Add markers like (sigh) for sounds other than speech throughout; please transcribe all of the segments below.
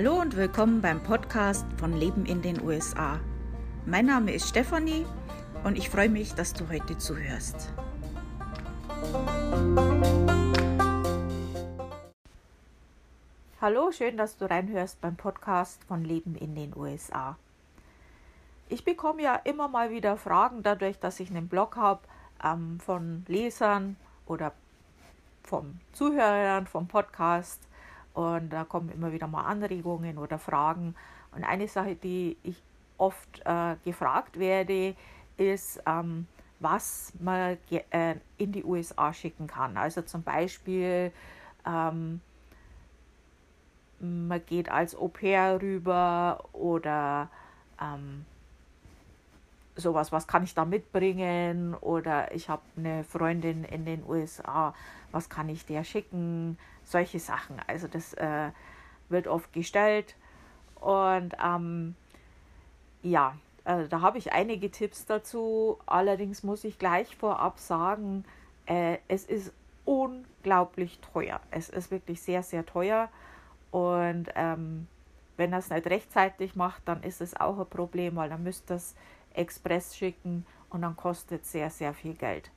Hallo und willkommen beim Podcast von Leben in den USA. Mein Name ist Stefanie und ich freue mich, dass du heute zuhörst. Hallo, schön, dass du reinhörst beim Podcast von Leben in den USA. Ich bekomme ja immer mal wieder Fragen dadurch, dass ich einen Blog habe ähm, von Lesern oder vom Zuhörern vom Podcast und da kommen immer wieder mal Anregungen oder Fragen. Und eine Sache, die ich oft äh, gefragt werde, ist, ähm, was man äh, in die USA schicken kann. Also zum Beispiel, ähm, man geht als Au pair rüber oder ähm, sowas, was kann ich da mitbringen? Oder ich habe eine Freundin in den USA, was kann ich der schicken? Solche Sachen. Also das äh, wird oft gestellt. Und ähm, ja, äh, da habe ich einige Tipps dazu. Allerdings muss ich gleich vorab sagen, äh, es ist unglaublich teuer. Es ist wirklich sehr, sehr teuer. Und ähm, wenn es nicht rechtzeitig macht, dann ist es auch ein Problem, weil dann müsst ihr es Express schicken und dann kostet sehr, sehr viel Geld.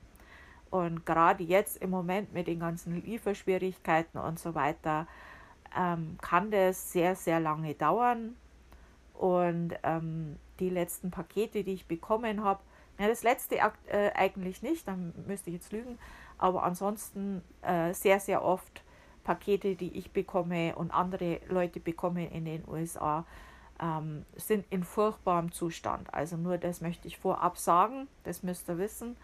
Und gerade jetzt im Moment mit den ganzen Lieferschwierigkeiten und so weiter ähm, kann das sehr, sehr lange dauern. Und ähm, die letzten Pakete, die ich bekommen habe, ja, das letzte äh, eigentlich nicht, dann müsste ich jetzt lügen, aber ansonsten äh, sehr, sehr oft Pakete, die ich bekomme und andere Leute bekommen in den USA, ähm, sind in furchtbarem Zustand. Also nur das möchte ich vorab sagen, das müsst ihr wissen.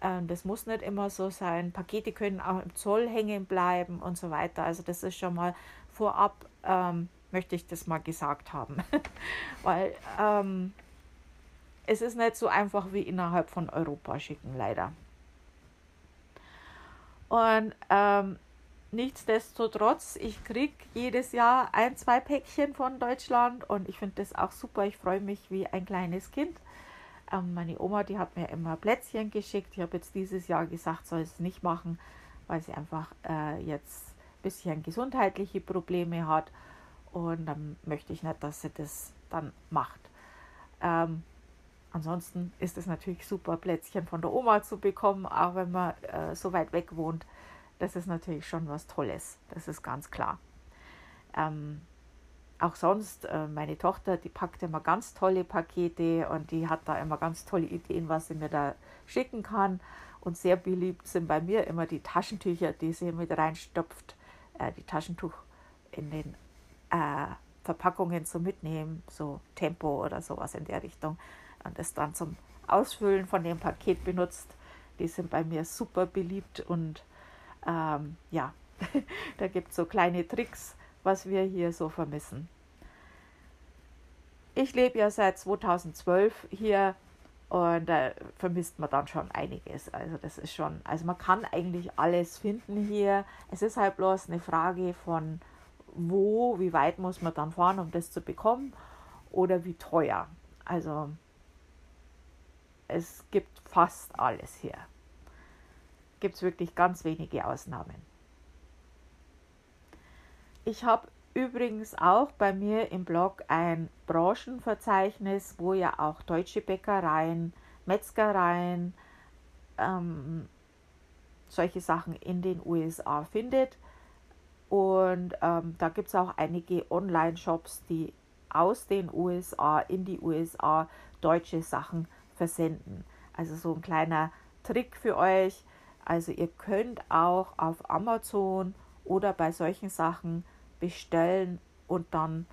Ähm, das muss nicht immer so sein. Pakete können auch im Zoll hängen bleiben und so weiter. Also das ist schon mal vorab, ähm, möchte ich das mal gesagt haben. (laughs) Weil ähm, es ist nicht so einfach wie innerhalb von Europa schicken, leider. Und ähm, nichtsdestotrotz, ich kriege jedes Jahr ein, zwei Päckchen von Deutschland und ich finde das auch super. Ich freue mich wie ein kleines Kind. Ähm, meine Oma, die hat mir immer Plätzchen geschickt. Ich habe jetzt dieses Jahr gesagt, soll es nicht machen, weil sie einfach äh, jetzt ein bisschen gesundheitliche Probleme hat. Und dann möchte ich nicht, dass sie das dann macht. Ähm, ansonsten ist es natürlich super, Plätzchen von der Oma zu bekommen, auch wenn man äh, so weit weg wohnt das ist natürlich schon was Tolles, das ist ganz klar. Ähm, auch sonst, äh, meine Tochter, die packt immer ganz tolle Pakete und die hat da immer ganz tolle Ideen, was sie mir da schicken kann. Und sehr beliebt sind bei mir immer die Taschentücher, die sie mit reinstopft, äh, die Taschentuch in den äh, Verpackungen zum Mitnehmen, so Tempo oder sowas in der Richtung. Und das dann zum Ausfüllen von dem Paket benutzt. Die sind bei mir super beliebt und ähm, ja, (laughs) da gibt es so kleine Tricks, was wir hier so vermissen. Ich lebe ja seit 2012 hier und da vermisst man dann schon einiges. Also das ist schon, also man kann eigentlich alles finden hier. Es ist halt bloß eine Frage von wo, wie weit muss man dann fahren, um das zu bekommen oder wie teuer. Also es gibt fast alles hier gibt es wirklich ganz wenige Ausnahmen. Ich habe übrigens auch bei mir im Blog ein Branchenverzeichnis, wo ihr auch deutsche Bäckereien, Metzgereien, ähm, solche Sachen in den USA findet. Und ähm, da gibt es auch einige Online-Shops, die aus den USA in die USA deutsche Sachen versenden. Also so ein kleiner Trick für euch. Also ihr könnt auch auf Amazon oder bei solchen Sachen bestellen und dann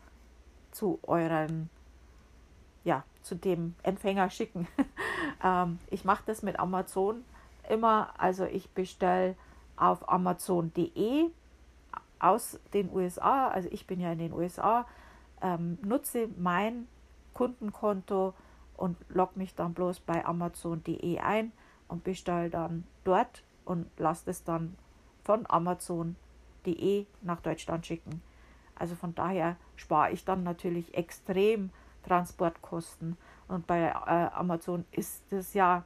zu euren, ja, zu dem Empfänger schicken. (laughs) ähm, ich mache das mit Amazon immer, also ich bestelle auf amazon.de aus den USA, also ich bin ja in den USA, ähm, nutze mein Kundenkonto und logge mich dann bloß bei amazon.de ein und bestelle dann dort und lasse es dann von Amazon.de nach Deutschland schicken. Also von daher spare ich dann natürlich extrem Transportkosten. Und bei äh, Amazon ist es ja,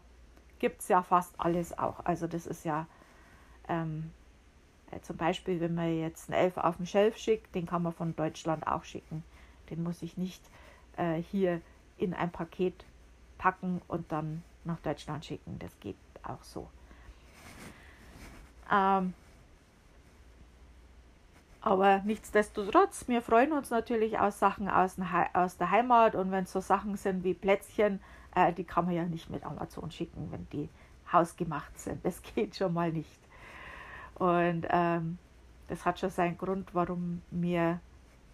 gibt es ja fast alles auch. Also das ist ja, ähm, Äh, zum Beispiel, wenn man jetzt einen Elf auf dem Shelf schickt, den kann man von Deutschland auch schicken. Den muss ich nicht äh, hier in ein Paket packen und dann nach Deutschland schicken. Das geht auch so. Ähm, aber nichtsdestotrotz, wir freuen uns natürlich aus Sachen aus, aus der Heimat und wenn es so Sachen sind wie Plätzchen, äh, die kann man ja nicht mit Amazon schicken, wenn die hausgemacht sind. Das (laughs) geht schon mal nicht. Und ähm, das hat schon seinen Grund, warum wir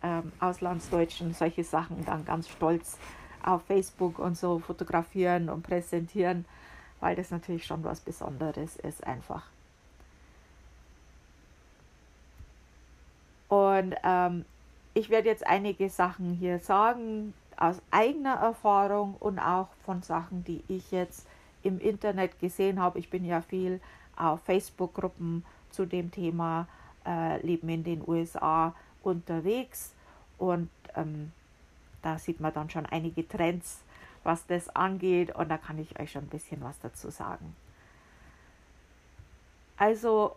ähm, Auslandsdeutschen solche Sachen dann ganz stolz auf Facebook und so fotografieren und präsentieren, weil das natürlich schon was Besonderes ist einfach. Und ähm, ich werde jetzt einige Sachen hier sagen aus eigener Erfahrung und auch von Sachen, die ich jetzt im Internet gesehen habe. Ich bin ja viel auf Facebook-Gruppen zu dem Thema äh, Leben in den USA unterwegs und ähm, da sieht man dann schon einige Trends, was das angeht und da kann ich euch schon ein bisschen was dazu sagen. Also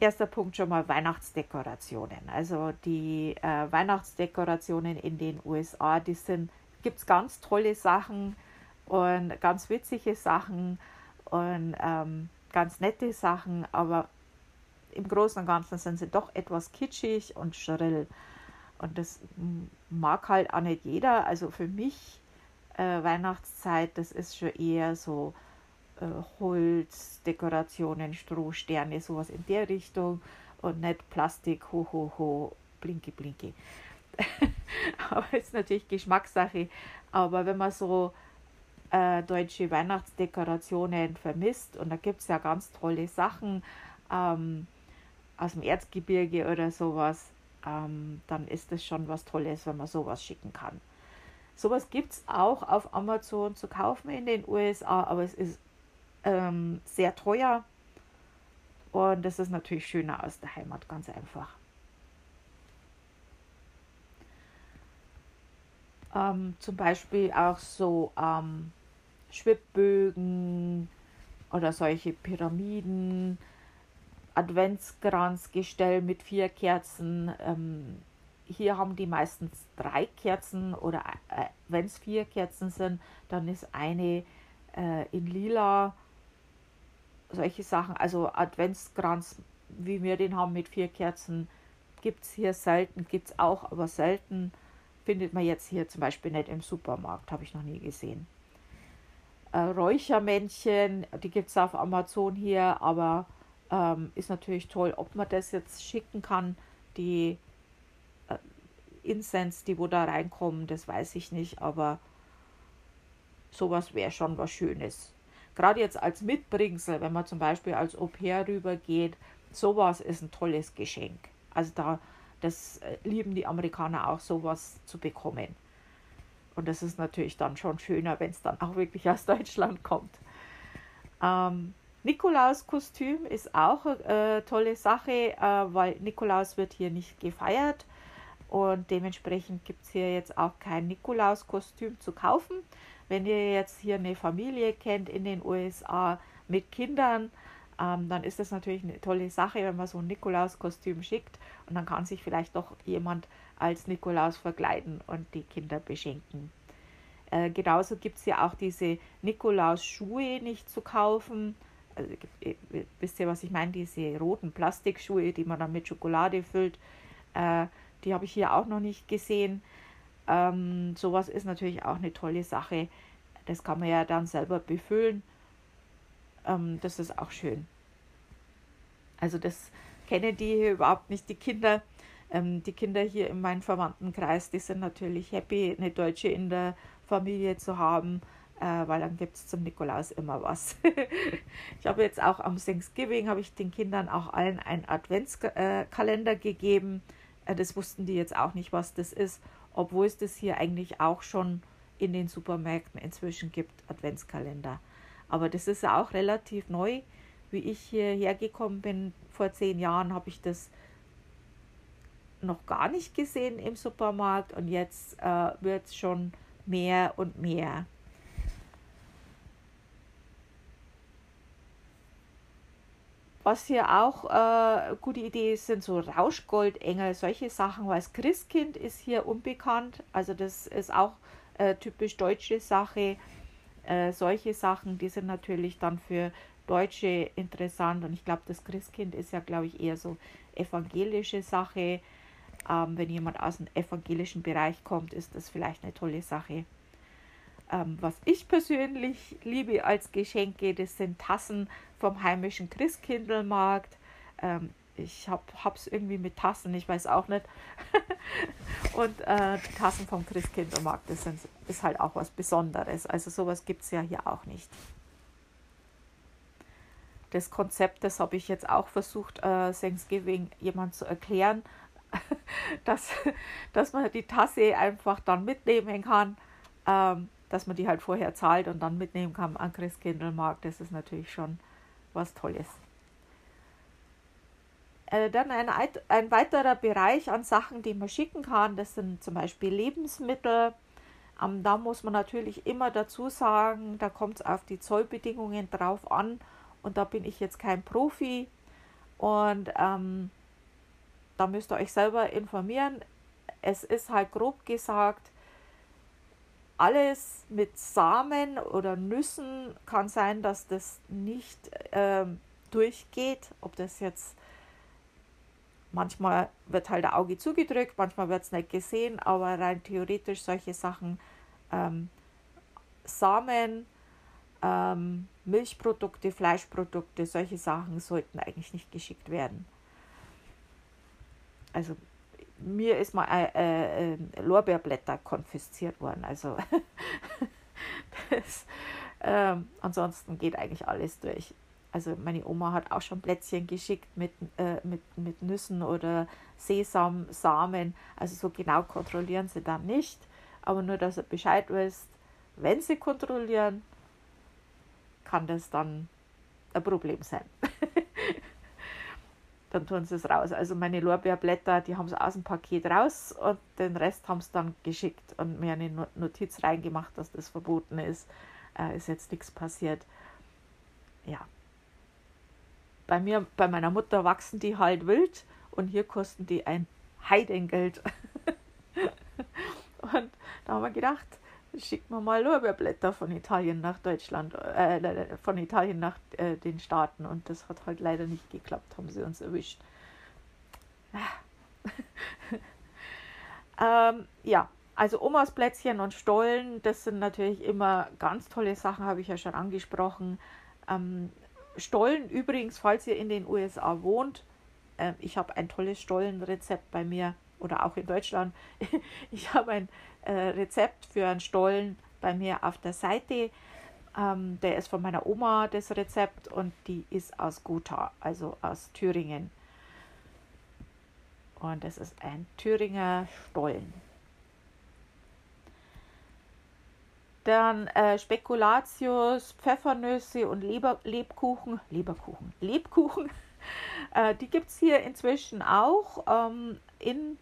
erster Punkt schon mal Weihnachtsdekorationen. Also die äh, Weihnachtsdekorationen in den USA, die sind, gibt es ganz tolle Sachen und ganz witzige Sachen und ähm, ganz nette Sachen, aber im Großen und Ganzen sind sie doch etwas kitschig und schrill. Und das mag halt auch nicht jeder. Also für mich äh, Weihnachtszeit, das ist schon eher so äh, Holz, Dekorationen, Strohsterne, sowas in der Richtung und nicht Plastik, ho, ho, ho, blinke, blinke. (laughs) aber ist natürlich Geschmackssache. Aber wenn man so äh, deutsche Weihnachtsdekorationen vermisst, und da gibt es ja ganz tolle Sachen, ähm, aus dem Erzgebirge oder sowas, ähm, dann ist das schon was Tolles, wenn man sowas schicken kann. Sowas gibt es auch auf Amazon zu kaufen in den USA, aber es ist ähm, sehr teuer und das ist natürlich schöner aus der Heimat, ganz einfach. Ähm, zum Beispiel auch so ähm, Schwibbögen oder solche Pyramiden Adventskranzgestell mit vier Kerzen. Ähm, hier haben die meistens drei Kerzen oder äh, wenn es vier Kerzen sind, dann ist eine äh, in lila. Solche Sachen, also Adventskranz, wie wir den haben mit vier Kerzen, gibt es hier selten, gibt es auch, aber selten findet man jetzt hier zum Beispiel nicht im Supermarkt, habe ich noch nie gesehen. Äh, Räuchermännchen, die gibt es auf Amazon hier, aber ähm, ist natürlich toll, ob man das jetzt schicken kann. Die äh, Incense, die wo da reinkommen, das weiß ich nicht, aber sowas wäre schon was Schönes. Gerade jetzt als Mitbringsel, wenn man zum Beispiel als Au pair rübergeht, sowas ist ein tolles Geschenk. Also da, das äh, lieben die Amerikaner auch, sowas zu bekommen. Und das ist natürlich dann schon schöner, wenn es dann auch wirklich aus Deutschland kommt. Ähm, Nikolaus-Kostüm ist auch eine äh, tolle Sache, äh, weil Nikolaus wird hier nicht gefeiert und dementsprechend gibt es hier jetzt auch kein Nikolaus-Kostüm zu kaufen. Wenn ihr jetzt hier eine Familie kennt in den USA mit Kindern, ähm, dann ist das natürlich eine tolle Sache, wenn man so ein Nikolaus-Kostüm schickt und dann kann sich vielleicht doch jemand als Nikolaus verkleiden und die Kinder beschenken. Äh, genauso gibt es ja auch diese Nikolaus-Schuhe nicht zu kaufen also, wisst ihr, was ich meine? Diese roten Plastikschuhe, die man dann mit Schokolade füllt, äh, die habe ich hier auch noch nicht gesehen. Ähm, sowas ist natürlich auch eine tolle Sache. Das kann man ja dann selber befüllen. Ähm, das ist auch schön. Also das kennen die hier überhaupt nicht, die Kinder. Ähm, die Kinder hier in meinem Verwandtenkreis, die sind natürlich happy, eine Deutsche in der Familie zu haben äh, weil dann gibt es zum Nikolaus immer was. (laughs) ich habe jetzt auch am Thanksgiving, habe ich den Kindern auch allen einen Adventskalender gegeben. Äh, das wussten die jetzt auch nicht, was das ist, obwohl es das hier eigentlich auch schon in den Supermärkten inzwischen gibt, Adventskalender. Aber das ist ja auch relativ neu. Wie ich hierher gekommen bin, vor zehn Jahren, habe ich das noch gar nicht gesehen im Supermarkt und jetzt äh, wird es schon mehr und mehr. Was hier auch äh, gute Idee ist, sind so Rauschgoldengel, solche Sachen, weil das Christkind ist hier unbekannt. Also das ist auch äh, typisch deutsche Sache. Äh, solche Sachen, die sind natürlich dann für Deutsche interessant. Und ich glaube, das Christkind ist ja, glaube ich, eher so evangelische Sache. Ähm, wenn jemand aus dem evangelischen Bereich kommt, ist das vielleicht eine tolle Sache. Ähm, was ich persönlich liebe als Geschenke, das sind Tassen vom heimischen Christkindlmarkt. Ähm, ich habe es irgendwie mit Tassen, ich weiß auch nicht. (laughs) und äh, Tassen vom Christkindlmarkt, das sind, ist halt auch was Besonderes. Also sowas gibt es ja hier auch nicht. Das Konzept, das habe ich jetzt auch versucht, äh, Thanksgiving jemand zu erklären, (laughs) dass, dass man die Tasse einfach dann mitnehmen kann. Ähm, dass man die halt vorher zahlt und dann mitnehmen kann an Christkindlmarkt. Das ist natürlich schon was Tolles. Äh, dann ein, ein weiterer Bereich an Sachen, die man schicken kann, das sind zum Beispiel Lebensmittel. Ähm, da muss man natürlich immer dazu sagen, da kommt es auf die Zollbedingungen drauf an und da bin ich jetzt kein Profi und ähm, da müsst ihr euch selber informieren. Es ist halt grob gesagt, alles mit Samen oder Nüssen kann sein, dass das nicht ähm, durchgeht. Ob das jetzt manchmal wird halt der Auge zugedrückt, manchmal wird es nicht gesehen, aber rein theoretisch solche Sachen, ähm, Samen, ähm, Milchprodukte, Fleischprodukte, solche Sachen sollten eigentlich nicht geschickt werden. Also mir ist mal äh, äh, Lorbeerblätter konfisziert worden. Also (laughs) das, ähm, ansonsten geht eigentlich alles durch. Also meine Oma hat auch schon Plätzchen geschickt mit, äh, mit, mit Nüssen oder Sesamsamen. Also so genau kontrollieren sie dann nicht. Aber nur, dass ihr Bescheid wisst, wenn sie kontrollieren, kann das dann ein Problem sein. Dann tun sie es raus. Also meine Lorbeerblätter, die haben sie aus dem Paket raus und den Rest haben sie dann geschickt und mir eine Notiz reingemacht, dass das verboten ist. Äh, ist jetzt nichts passiert. Ja. Bei mir, bei meiner Mutter wachsen die halt wild und hier kosten die ein Heidengeld. (laughs) und da haben wir gedacht, schickt man mal Lorbeerblätter von Italien nach Deutschland, äh, von Italien nach äh, den Staaten. Und das hat halt leider nicht geklappt, haben sie uns erwischt. (laughs) ähm, ja, also Omas Plätzchen und Stollen, das sind natürlich immer ganz tolle Sachen, habe ich ja schon angesprochen. Ähm, Stollen übrigens, falls ihr in den USA wohnt, äh, ich habe ein tolles Stollenrezept bei mir oder auch in Deutschland. (laughs) ich habe ein äh, Rezept für einen Stollen bei mir auf der Seite. Ähm, der ist von meiner Oma, das Rezept, und die ist aus Gotha, also aus Thüringen. Und das ist ein Thüringer Stollen. Dann äh, Spekulatius, Pfeffernüsse und Leber, Lebkuchen, Leberkuchen, Lebkuchen. (laughs) Äh, die gibt es hier inzwischen auch ähm, in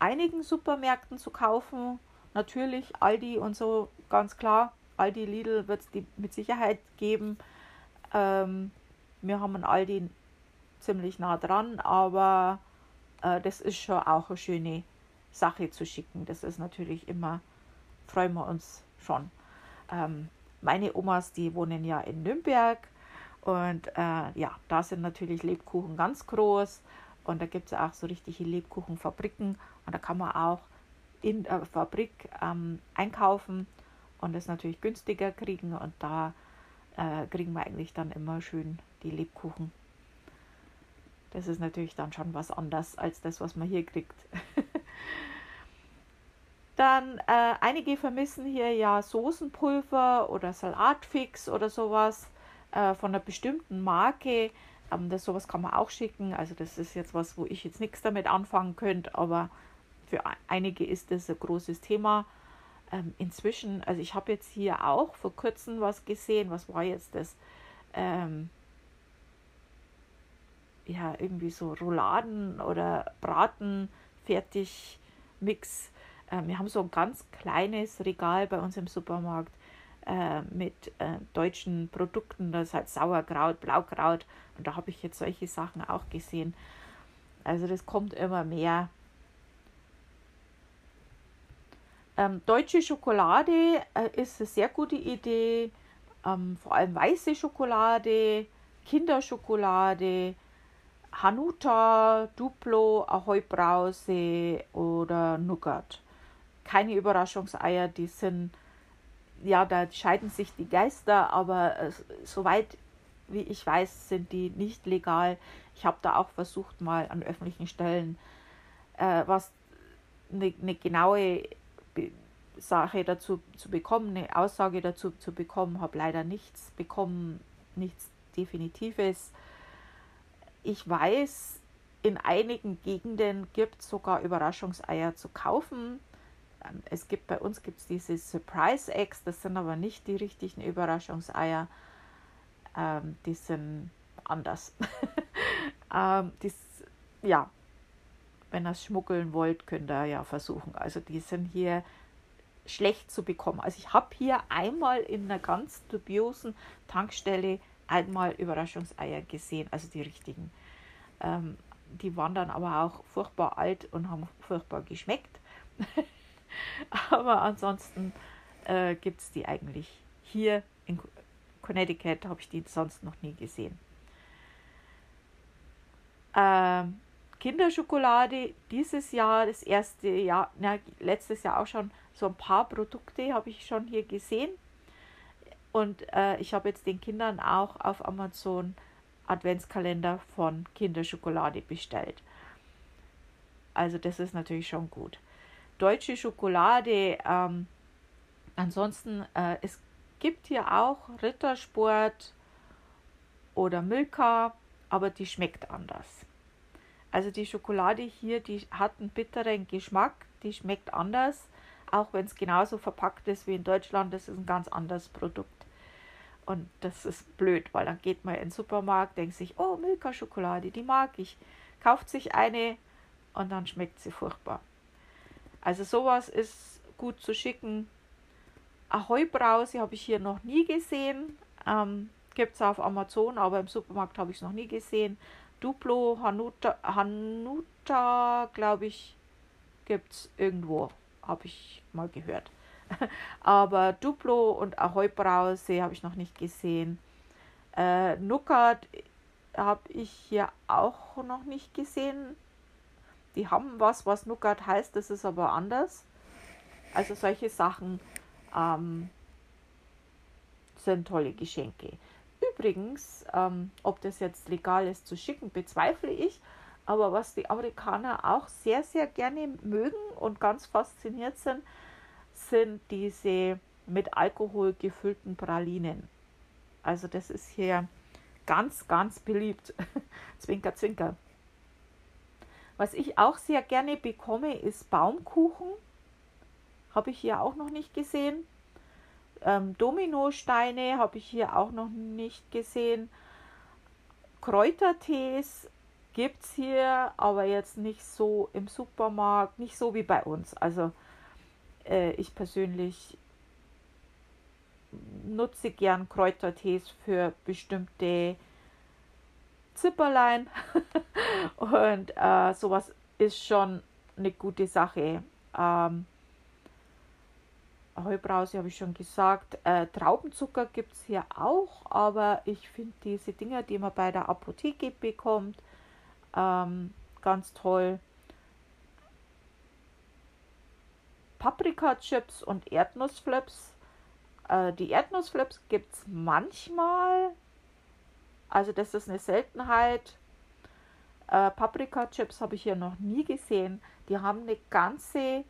einigen Supermärkten zu kaufen. Natürlich Aldi und so, ganz klar. Aldi, Lidl wird es die mit Sicherheit geben. Ähm, wir haben einen Aldi ziemlich nah dran, aber äh, das ist schon auch eine schöne Sache zu schicken. Das ist natürlich immer, freuen wir uns schon. Ähm, meine Omas, die wohnen ja in Nürnberg und äh, ja, da sind natürlich Lebkuchen ganz groß und da gibt es auch so richtige Lebkuchenfabriken und da kann man auch in der Fabrik ähm, einkaufen und das natürlich günstiger kriegen und da äh, kriegen wir eigentlich dann immer schön die Lebkuchen. Das ist natürlich dann schon was anderes als das, was man hier kriegt. (laughs) dann äh, einige vermissen hier ja Soßenpulver oder Salatfix oder sowas äh, von einer bestimmten Marke. Ähm, das sowas kann man auch schicken. Also das ist jetzt was, wo ich jetzt nichts damit anfangen könnte, aber für einige ist das ein großes Thema. Ähm, inzwischen, also ich habe jetzt hier auch vor kurzem was gesehen. Was war jetzt das? Ähm, ja, irgendwie so Rouladen oder Braten, fertig, Mix. Ähm, wir haben so ein ganz kleines Regal bei uns im Supermarkt. äh, mit äh, deutschen Produkten, das ist halt Sauerkraut, Blaukraut und da habe ich jetzt solche Sachen auch gesehen. Also das kommt immer mehr. Ähm, deutsche Schokolade äh, ist eine sehr gute Idee, ähm, vor allem weiße Schokolade, Kinderschokolade, Hanuta, Duplo, Ahoi Brause oder Nougat. Keine Überraschungseier, die sind, ja, da scheiden sich die Geister, aber äh, soweit wie ich weiß, sind die nicht legal. Ich habe da auch versucht, mal an öffentlichen Stellen äh, was eine, eine genaue Sache dazu zu bekommen, eine Aussage dazu zu bekommen, habe leider nichts bekommen, nichts Definitives. Ich weiß, in einigen Gegenden gibt es sogar Überraschungseier zu kaufen. Ähm, es gibt bei uns gibt's diese Surprise Eggs, das sind aber nicht die richtigen Überraschungseier. Ähm, die sind anders. (laughs) ähm, dies, ja, wenn ihr es schmuggeln wollt, könnt ihr ja versuchen. Also die sind hier schlecht zu bekommen. Also ich habe hier einmal in einer ganz dubiosen Tankstelle einmal Überraschungseier gesehen, also die richtigen. Ähm, die waren dann aber auch furchtbar alt und haben furchtbar geschmeckt. (laughs) aber ansonsten äh, gibt es die eigentlich hier in Connecticut, habe ich die sonst noch nie gesehen. Ähm, Kinderschokolade dieses Jahr, das erste Jahr, na, letztes Jahr auch schon so ein paar Produkte habe ich schon hier gesehen. Und äh, ich habe jetzt den Kindern auch auf Amazon Adventskalender von Kinderschokolade bestellt. Also das ist natürlich schon gut. Deutsche Schokolade, ähm, ansonsten, äh, es gibt hier auch Rittersport oder Milka, aber die schmeckt anders. Also die Schokolade hier, die hat einen bitteren Geschmack, die schmeckt anders auch wenn es genauso verpackt ist wie in Deutschland, das ist ein ganz anderes Produkt. Und das ist blöd, weil dann geht man in den Supermarkt, denkt sich, oh, Milka-Schokolade, die mag ich. Kauft sich eine und dann schmeckt sie furchtbar. Also sowas ist gut zu schicken. Ahoi Brause habe ich hier noch nie gesehen. Ähm, Gibt es auf Amazon, aber im Supermarkt habe ich es noch nie gesehen. Duplo, Hanuta, Hanuta glaube ich, gibt es irgendwo habe ich mal gehört. (laughs) Aber Duplo und Ahoi Brause habe ich noch nicht gesehen. Äh, Nukat habe ich hier auch noch nicht gesehen. Die haben was, was Nukat heißt, das ist aber anders. Also solche Sachen ähm, sind tolle Geschenke. Übrigens, ähm, ob das jetzt legal ist zu schicken, bezweifle ich. Aber was die Amerikaner auch sehr, sehr gerne mögen und ganz fasziniert sind, sind diese mit Alkohol gefüllten Pralinen. Also das ist hier ganz, ganz beliebt. (laughs) zwinker, zwinker. Was ich auch sehr gerne bekomme, ist Baumkuchen. Habe ich hier auch noch nicht gesehen. Ähm, Dominosteine habe ich hier auch noch nicht gesehen. Kräutertees gibt es hier, aber jetzt nicht so im Supermarkt, nicht so wie bei uns. Also äh, ich persönlich nutze gern Kräutertees für bestimmte Zipperlein (laughs) und äh, sowas ist schon eine gute Sache. Ähm, Heubrause habe ich schon gesagt. Äh, Traubenzucker gibt es hier auch, aber ich finde diese Dinger, die man bei der Apotheke bekommt, ähm, ganz toll. Paprika-Chips und Erdnussflips. Äh, die Erdnussflips gibt es manchmal. Also das ist eine Seltenheit. Äh, Paprika-Chips habe ich hier noch nie gesehen. Die haben eine ganze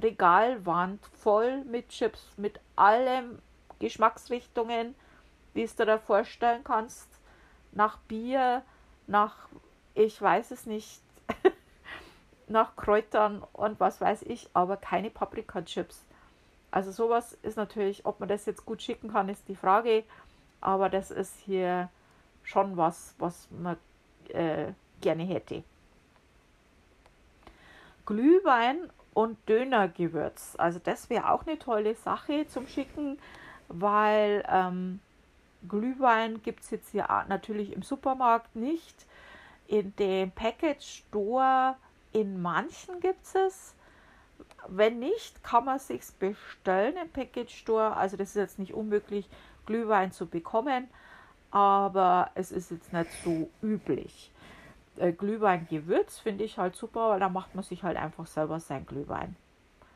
Regalwand voll mit Chips, mit allen Geschmacksrichtungen, wie es dir vorstellen kannst. Nach Bier, nach ich weiß es nicht, (laughs) nach Kräutern und was weiß ich, aber keine Paprika-Chips. Also sowas ist natürlich, ob man das jetzt gut schicken kann, ist die Frage. Aber das ist hier schon was, was man äh, gerne hätte. Glühwein und Dönergewürz. Also das wäre auch eine tolle Sache zum Schicken. weil ähm, Glühwein gibt es jetzt hier natürlich im Supermarkt nicht. In dem Package Store in manchen gibt es. Wenn nicht, kann man sich bestellen im Package Store. Also das ist jetzt nicht unmöglich, Glühwein zu bekommen, aber es ist jetzt nicht so üblich. Äh, Glühwein-Gewürz finde ich halt super, weil da macht man sich halt einfach selber sein Glühwein.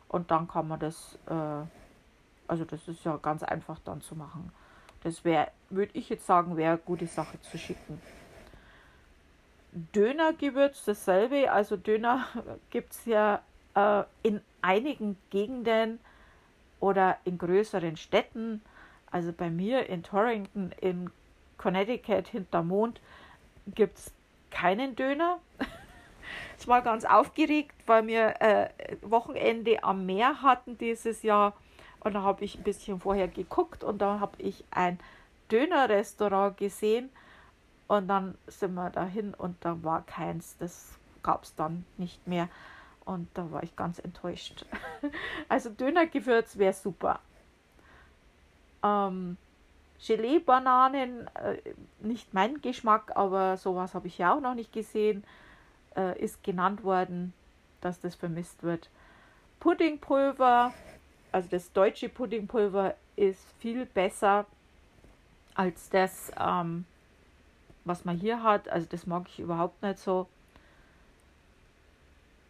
Und dann kann man das, äh, also das ist ja ganz einfach dann zu machen. Das wäre, würde ich jetzt sagen, wäre eine gute Sache zu schicken. Dönergewürz dasselbe. Also Döner (laughs) gibt es ja äh, in einigen Gegenden oder in größeren Städten. Also bei mir in Torrington in Connecticut hinterm Mond gibt es keinen Döner. (laughs) ich war ganz aufgeregt, weil wir äh, Wochenende am Meer hatten dieses Jahr. Und da habe ich ein bisschen vorher geguckt und da habe ich ein Dönerrestaurant gesehen und dann sind wir dahin und da war keins. Das gab es dann nicht mehr. Und da war ich ganz enttäuscht. (laughs) also Dönergewürz wäre super. Ähm, Gelee-Bananen, äh, nicht mein Geschmack, aber sowas habe ich ja auch noch nicht gesehen. Äh, ist genannt worden, dass das vermisst wird. Puddingpulver, also das deutsche Puddingpulver ist viel besser als das ähm, was man hier hat. Also das mag ich überhaupt nicht so.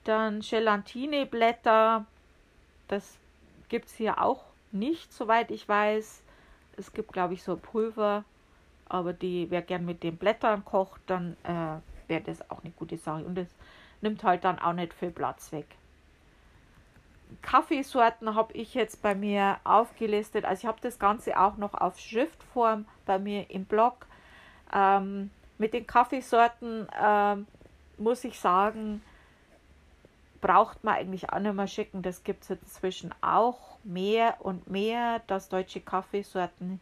Dann Gelatineblätter. Das gibt es hier auch nicht, soweit ich weiß. Es gibt, glaube ich, so Pulver. Aber die, wer gern mit den Blättern kocht, dann äh, wäre das auch eine gute Sache. Und es nimmt halt dann auch nicht viel Platz weg. Kaffeesorten habe ich jetzt bei mir aufgelistet. Also ich habe das Ganze auch noch auf Schriftform bei mir im Blog. Ähm, mit den Kaffeesorten ähm, muss ich sagen, braucht man eigentlich auch nicht mehr schicken. Das gibt es inzwischen auch mehr und mehr, dass deutsche Kaffeesorten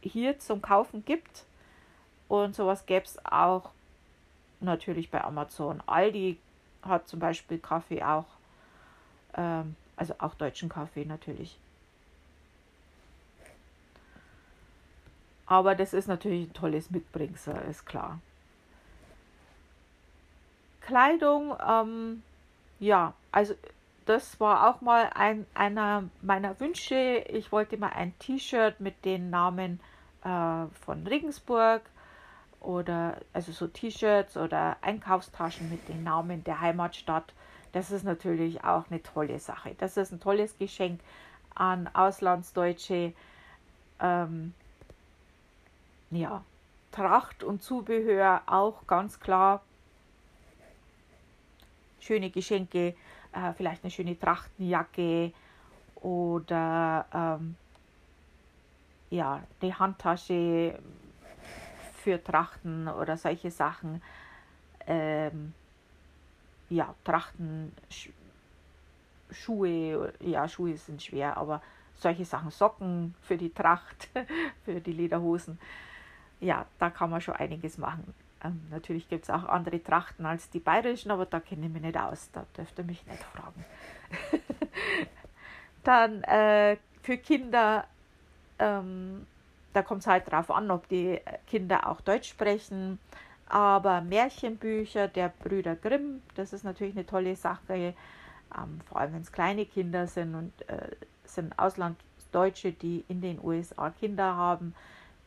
hier zum Kaufen gibt. Und sowas gäbe es auch natürlich bei Amazon. Aldi hat zum Beispiel Kaffee auch, ähm, also auch deutschen Kaffee natürlich. Aber das ist natürlich ein tolles Mitbringsel, ist klar. Kleidung, ähm, ja, also das war auch mal ein, einer meiner Wünsche. Ich wollte mal ein T-Shirt mit den Namen äh, von Regensburg oder also so T-Shirts oder Einkaufstaschen mit den Namen der Heimatstadt. Das ist natürlich auch eine tolle Sache. Das ist ein tolles Geschenk an Auslandsdeutsche. Ähm, ja, Tracht und Zubehör auch ganz klar. Schöne Geschenke, äh, vielleicht eine schöne Trachtenjacke oder ähm, ja, eine Handtasche für Trachten oder solche Sachen. Ähm, ja, Trachten, Schuhe, ja, Schuhe sind schwer, aber solche Sachen, Socken für die Tracht, (laughs) für die Lederhosen ja, da kann man schon einiges machen. Ähm, natürlich gibt es auch andere Trachten als die bayerischen, aber da kenne ich mich nicht aus. Da dürft ihr mich nicht fragen. (laughs) Dann äh, für Kinder, ähm, da kommt es halt drauf an, ob die Kinder auch Deutsch sprechen. Aber Märchenbücher der Brüder Grimm, das ist natürlich eine tolle Sache. Ähm, vor allem wenn es kleine Kinder sind und äh, sind Auslandsdeutsche, die in den USA Kinder haben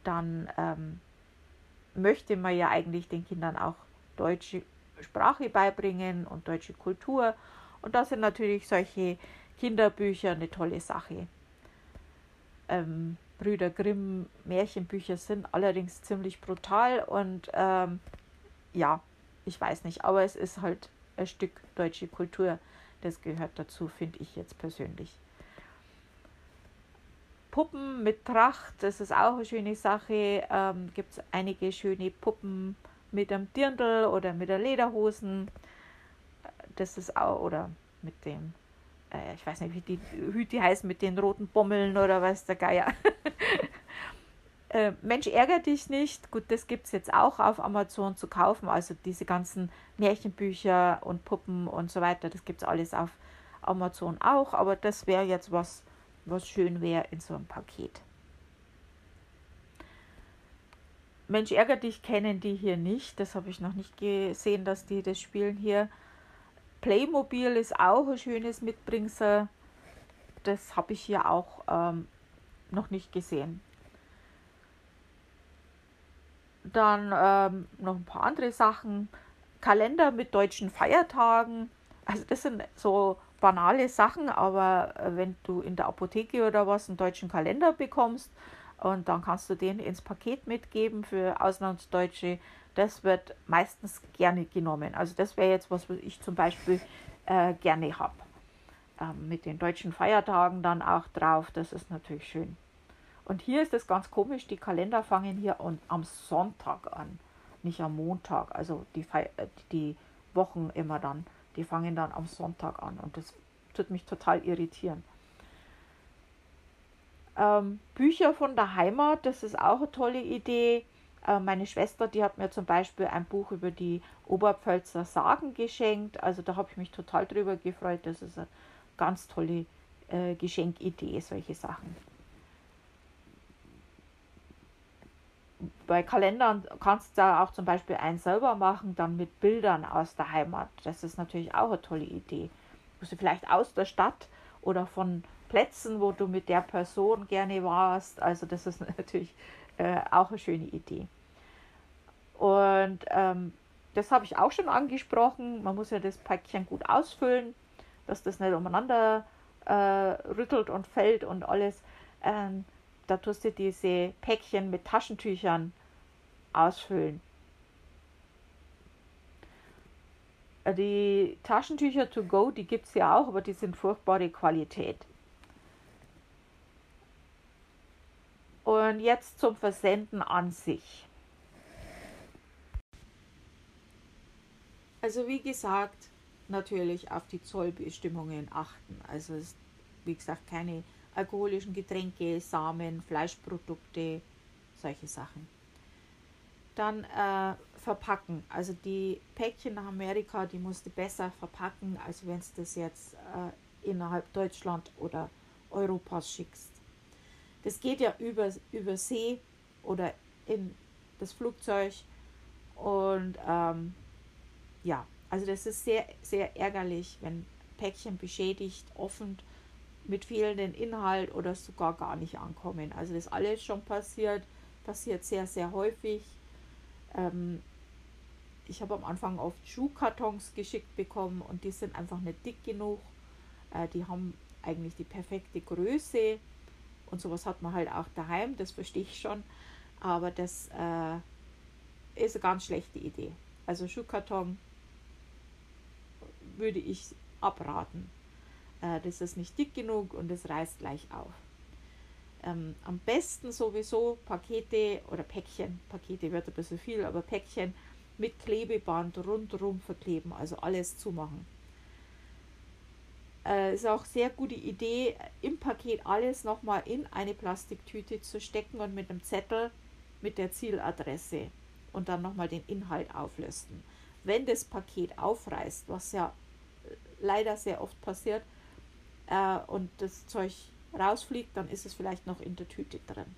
dann ähm, möchte man ja eigentlich den Kindern auch deutsche Sprache beibringen und deutsche Kultur. Und da sind natürlich solche Kinderbücher eine tolle Sache. Ähm, Brüder Grimm Märchenbücher sind allerdings ziemlich brutal und ähm, ja, ich weiß nicht, aber es ist halt ein Stück deutsche Kultur. Das gehört dazu, finde ich jetzt persönlich. Puppen mit Tracht, das ist auch eine schöne Sache. Ähm, Gibt es einige schöne Puppen mit einem Dirndl oder mit der Lederhosen. Das ist auch, oder mit dem, äh, ich weiß nicht, wie die Hüte heißen, mit den roten Bommeln oder was der Geier. (laughs) äh, Mensch, ärger dich nicht. Gut, das gibt es jetzt auch auf Amazon zu kaufen. Also diese ganzen Märchenbücher und Puppen und so weiter, das gibt es alles auf Amazon auch. Aber das wäre jetzt was was schön wäre in so einem Paket. Mensch, ärger dich kennen die hier nicht. Das habe ich noch nicht gesehen, dass die das spielen hier. Playmobil ist auch ein schönes Mitbringsel. Das habe ich hier auch ähm, noch nicht gesehen. Dann ähm, noch ein paar andere Sachen. Kalender mit deutschen Feiertagen. Also das sind so banale Sachen, aber äh, wenn du in der Apotheke oder was einen deutschen Kalender bekommst und dann kannst du den ins Paket mitgeben für Auslandsdeutsche, das wird meistens gerne genommen. Also das wäre jetzt was, was ich zum Beispiel äh, gerne habe. Ähm, mit den deutschen Feiertagen dann auch drauf, das ist natürlich schön. Und hier ist es ganz komisch, die Kalender fangen hier an, am Sonntag an, nicht am Montag. Also die, Fe äh, die Wochen immer dann, die fangen dann am Sonntag an und das tut mich total irritieren. Ähm, Bücher von der Heimat, das ist auch eine tolle Idee. Äh, meine Schwester, die hat mir zum Beispiel ein Buch über die Oberpfälzer Sagen geschenkt. Also da habe ich mich total drüber gefreut. Das ist eine ganz tolle äh, Geschenkidee, solche Sachen. Bei Kalendern kannst du auch zum Beispiel einen selber machen, dann mit Bildern aus der Heimat. Das ist natürlich auch eine tolle Idee. Du vielleicht aus der Stadt oder von Plätzen, wo du mit der Person gerne warst. Also das ist (laughs) natürlich äh, auch eine schöne Idee. Und ähm, das habe ich auch schon angesprochen. Man muss ja das Päckchen gut ausfüllen, dass das nicht umeinander äh, rüttelt und fällt und alles. Ähm, da tust du diese Päckchen mit Taschentüchern ausfüllen. Äh, die Taschentücher to go, die gibt es ja auch, aber die sind furchtbare Qualität. Und jetzt zum Versenden an sich. Also wie gesagt, natürlich auf die Zollbestimmungen achten. Also es, wie gesagt, keine alkoholischen Getränke, Samen, Fleischprodukte, solche Sachen. Dann äh, verpacken. Also die Päckchen nach Amerika, die musst du besser verpacken, als wenn du das jetzt äh, innerhalb Deutschland oder Europas schickst. Das geht ja über, über See oder in das Flugzeug und ähm, ja, also das ist sehr, sehr ärgerlich, wenn Päckchen beschädigt, offen mit fehlendem Inhalt oder sogar gar nicht ankommen. Also das alles schon passiert, passiert sehr, sehr häufig. Ähm, ich habe am Anfang oft Schuhkartons geschickt bekommen und die sind einfach nicht dick genug. Äh, die haben eigentlich die perfekte Größe und sowas hat man halt auch daheim, das verstehe ich schon. Aber das äh, ist eine ganz schlechte Idee. Also Schuhkarton würde ich abraten. Äh, das ist nicht dick genug und es reißt gleich auf. Ähm, am besten sowieso Pakete oder Päckchen, Pakete wird ein bisschen viel, aber Päckchen mit Klebeband rundherum verkleben, also alles zumachen. Äh, ist auch sehr gute Idee, im Paket alles nochmal in eine Plastiktüte zu stecken und mit einem Zettel mit der Zieladresse und dann nochmal den Inhalt auflisten. Wenn das Paket aufreißt, was ja leider sehr oft passiert, äh, und das Zeug rausfliegt, dann ist es vielleicht noch in der Tüte drin.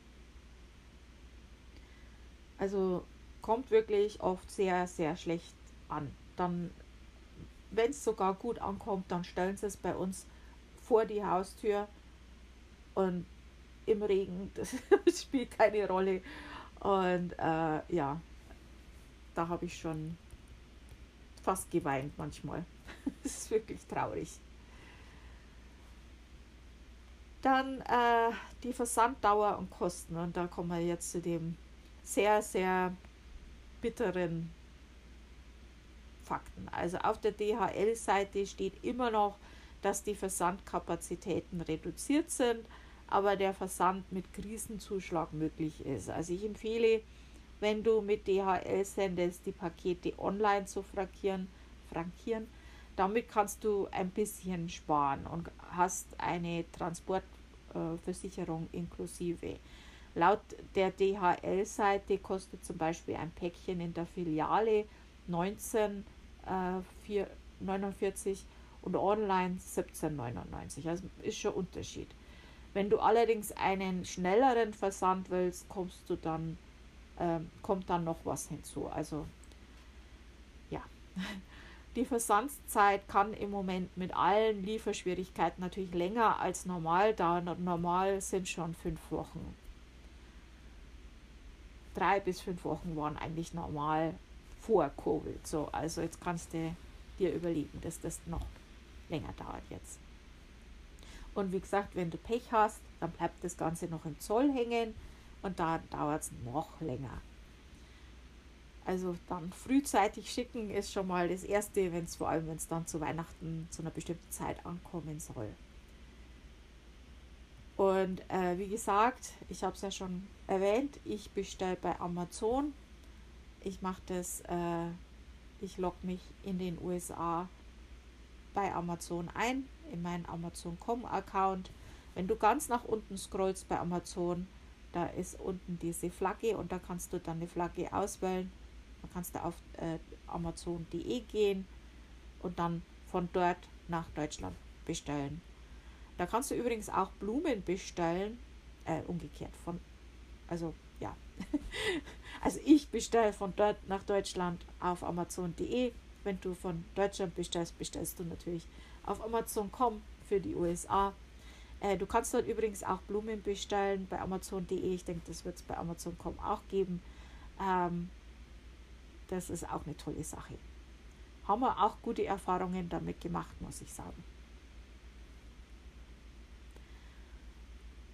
Also kommt wirklich oft sehr, sehr schlecht an. Dann, wenn es sogar gut ankommt, dann stellen sie es bei uns vor die Haustür und im Regen, (laughs) das spielt keine Rolle. Und äh, ja, da habe ich schon fast geweint manchmal. (laughs) das ist wirklich traurig. Dann äh, die Versanddauer und Kosten. Und da kommen wir jetzt zu dem sehr, sehr bitteren Fakten. Also auf der DHL-Seite steht immer noch, dass die Versandkapazitäten reduziert sind, aber der Versand mit Krisenzuschlag möglich ist. Also ich empfehle, wenn du mit DHL sendest, die Pakete online zu frankieren. frankieren damit kannst du ein bisschen sparen und hast eine Transportversicherung inklusive. Laut der DHL-Seite kostet zum Beispiel ein Päckchen in der Filiale 19,49 äh, und online 17,99. Also ist schon Unterschied. Wenn du allerdings einen schnelleren Versand willst, kommst du dann, äh, kommt dann noch was hinzu. Also ja, (laughs) die Versandszeit kann im Moment mit allen Lieferschwierigkeiten natürlich länger als normal dauern. Normal sind schon fünf Wochen. Drei bis fünf Wochen waren eigentlich normal vor Covid. So, also jetzt kannst du dir überlegen, dass das noch länger dauert jetzt. Und wie gesagt, wenn du Pech hast, dann bleibt das Ganze noch im Zoll hängen und dann dauert es noch länger. Also dann frühzeitig schicken ist schon mal das Erste, wenn es vor allem, wenn es dann zu Weihnachten zu einer bestimmten Zeit ankommen soll. Und äh, wie gesagt, ich habe es ja schon erwähnt, ich bestelle bei Amazon. Ich mache das, äh, ich logge mich in den USA bei Amazon ein, in meinen Amazon.com-Account. Wenn du ganz nach unten scrollst bei Amazon, da ist unten diese Flagge und da kannst du dann eine Flagge auswählen. Dann kannst du auf äh, amazon.de gehen und dann von dort nach Deutschland bestellen. Da kannst du übrigens auch Blumen bestellen, äh, umgekehrt von, also ja, (laughs) also ich bestelle von dort nach Deutschland auf amazon.de wenn du von Deutschland bestellst, bestellst du natürlich auf Amazon.com für die USA. Äh, du kannst dort übrigens auch Blumen bestellen bei Amazon.de. Ich denke, das wird es bei Amazon.com auch geben. Ähm, das ist auch eine tolle Sache. Haben wir auch gute Erfahrungen damit gemacht, muss ich sagen.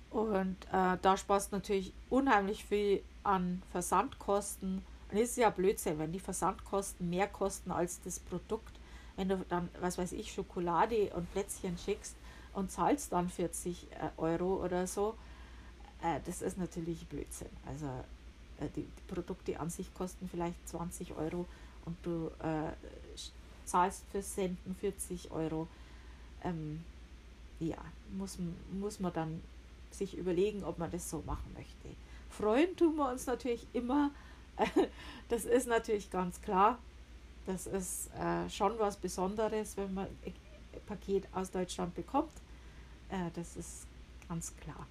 Und äh, da sparst natürlich unheimlich viel an Versandkosten und es ist ja Blödsinn, wenn die Versandkosten mehr kosten als das Produkt. Wenn du dann, was weiß ich, Schokolade und Plätzchen schickst und zahlst dann 40 äh, Euro oder so, äh, das ist natürlich Blödsinn. Also die, die, Produkte an sich kosten vielleicht 20 Euro und du äh, zahlst für Senden 40 Euro. Ähm, ja, muss, muss man dann sich überlegen, ob man das so machen möchte. Freuen tun wir uns natürlich immer (laughs) das ist natürlich ganz klar. Das ist äh, schon was Besonderes, wenn man ein Paket aus Deutschland bekommt. Äh, das ist ganz klar.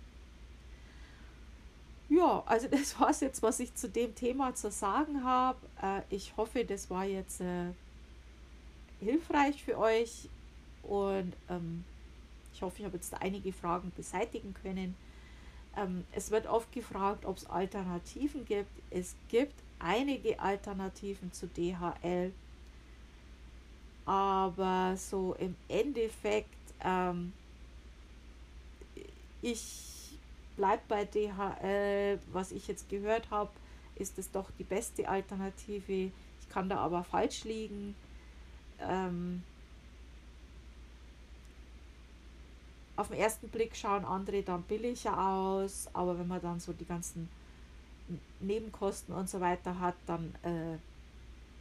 Ja, also (laughs) das war es jetzt, was ich zu dem Thema zu sagen habe. Äh, ich hoffe, das war jetzt äh, hilfreich für euch und ähm, ich hoffe, ich habe jetzt einige Fragen beseitigen können. Ähm, es wird oft gefragt, ob es Alternativen gibt. Es gibt einige Alternativen zu DHL, aber so im Endeffekt, ähm, ich bleibe bei DHL, was ich jetzt gehört habe, ist es doch die beste Alternative. Ich kann da aber falsch liegen. Ähm, auf den ersten Blick schauen andere dann billiger aus, aber wenn man dann so die ganzen Nebenkosten und so weiter hat, dann äh,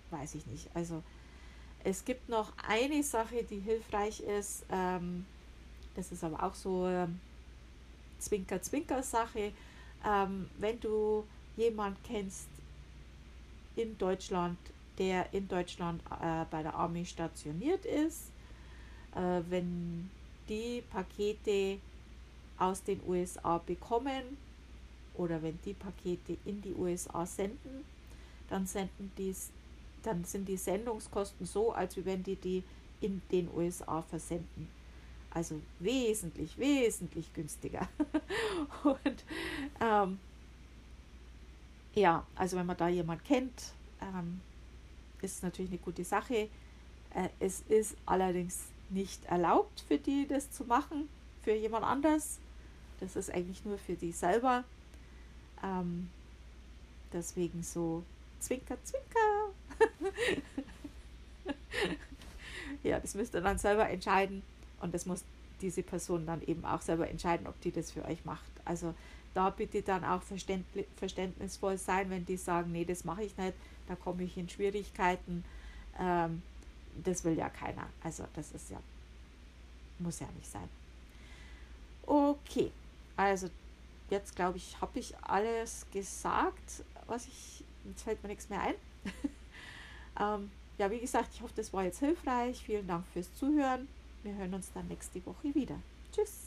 weiß ich nicht. Also es gibt noch eine Sache, die hilfreich ist. Ähm, das ist aber auch so ähm, Zwinker-Zwinker-Sache. Ähm, wenn du jemand kennst in Deutschland, der in Deutschland äh, bei der Armee stationiert ist, äh, wenn die Pakete aus den USA bekommen oder wenn die Pakete in die USA senden, dann senden dies, dann sind die Sendungskosten so, als wenn die die in den USA versenden. Also wesentlich, wesentlich günstiger. (laughs) Und ähm, ja, also wenn man da jemand kennt, ähm, ist natürlich eine gute Sache. Äh, es ist allerdings nicht erlaubt für die, das zu machen, für jemand anders. Das ist eigentlich nur für die selber. Ähm, deswegen so Zwinker, Zwinker. (laughs) ja, das müsst ihr dann selber entscheiden und das muss diese Person dann eben auch selber entscheiden, ob die das für euch macht. Also da bitte dann auch verständnisvoll sein, wenn die sagen, nee, das mache ich nicht, da komme ich in Schwierigkeiten. Ähm, das will ja keiner. Also das ist ja, muss ja nicht sein. Okay, also jetzt glaube ich, habe ich alles gesagt, was ich, jetzt fällt mir nichts mehr ein. (laughs) ähm, ja, wie gesagt, ich hoffe, das war jetzt hilfreich. Vielen Dank fürs Zuhören. Wir hören uns dann nächste Woche wieder. Tschüss.